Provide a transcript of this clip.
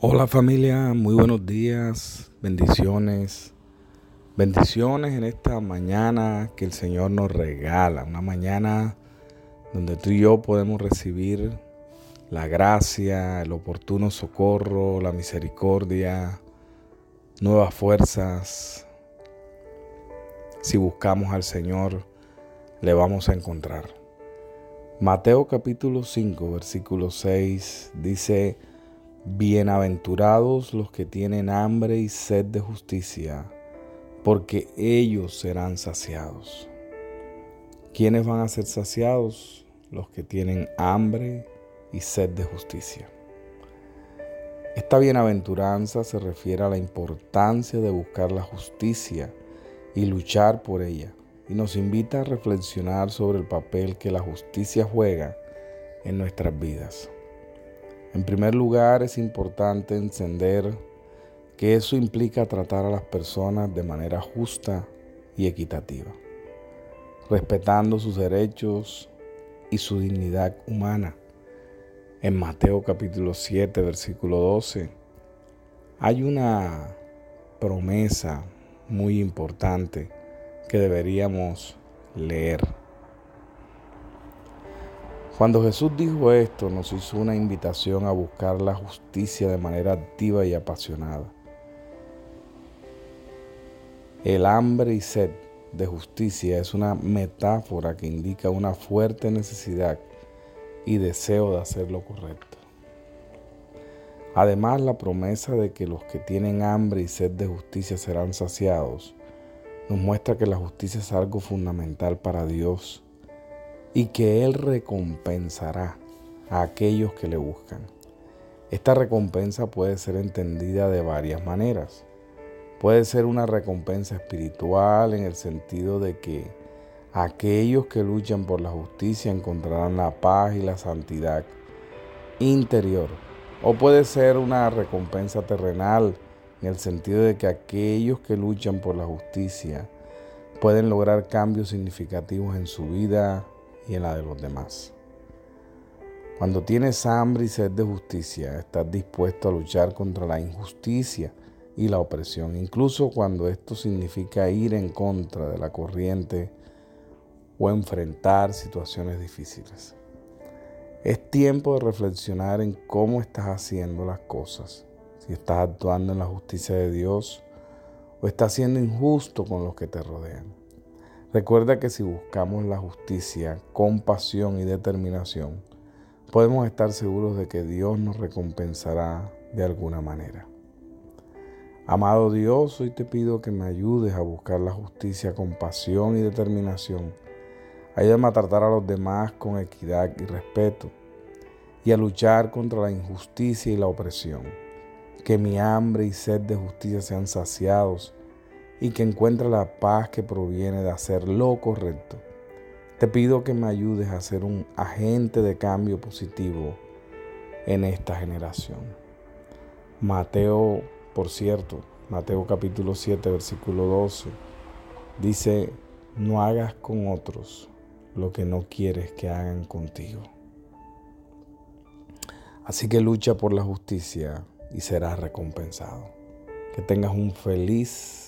Hola familia, muy buenos días, bendiciones, bendiciones en esta mañana que el Señor nos regala, una mañana donde tú y yo podemos recibir la gracia, el oportuno socorro, la misericordia, nuevas fuerzas. Si buscamos al Señor, le vamos a encontrar. Mateo capítulo 5, versículo 6 dice, Bienaventurados los que tienen hambre y sed de justicia, porque ellos serán saciados. ¿Quiénes van a ser saciados? Los que tienen hambre y sed de justicia. Esta bienaventuranza se refiere a la importancia de buscar la justicia y luchar por ella, y nos invita a reflexionar sobre el papel que la justicia juega en nuestras vidas. En primer lugar, es importante encender que eso implica tratar a las personas de manera justa y equitativa, respetando sus derechos y su dignidad humana. En Mateo capítulo 7, versículo 12, hay una promesa muy importante que deberíamos leer. Cuando Jesús dijo esto, nos hizo una invitación a buscar la justicia de manera activa y apasionada. El hambre y sed de justicia es una metáfora que indica una fuerte necesidad y deseo de hacer lo correcto. Además, la promesa de que los que tienen hambre y sed de justicia serán saciados nos muestra que la justicia es algo fundamental para Dios y que Él recompensará a aquellos que le buscan. Esta recompensa puede ser entendida de varias maneras. Puede ser una recompensa espiritual en el sentido de que aquellos que luchan por la justicia encontrarán la paz y la santidad interior. O puede ser una recompensa terrenal en el sentido de que aquellos que luchan por la justicia pueden lograr cambios significativos en su vida y en la de los demás. Cuando tienes hambre y sed de justicia, estás dispuesto a luchar contra la injusticia y la opresión, incluso cuando esto significa ir en contra de la corriente o enfrentar situaciones difíciles. Es tiempo de reflexionar en cómo estás haciendo las cosas, si estás actuando en la justicia de Dios o estás siendo injusto con los que te rodean. Recuerda que si buscamos la justicia con pasión y determinación, podemos estar seguros de que Dios nos recompensará de alguna manera. Amado Dios, hoy te pido que me ayudes a buscar la justicia con pasión y determinación. Ayúdame a tratar a los demás con equidad y respeto y a luchar contra la injusticia y la opresión. Que mi hambre y sed de justicia sean saciados y que encuentre la paz que proviene de hacer lo correcto. Te pido que me ayudes a ser un agente de cambio positivo en esta generación. Mateo, por cierto, Mateo capítulo 7, versículo 12, dice, no hagas con otros lo que no quieres que hagan contigo. Así que lucha por la justicia y serás recompensado. Que tengas un feliz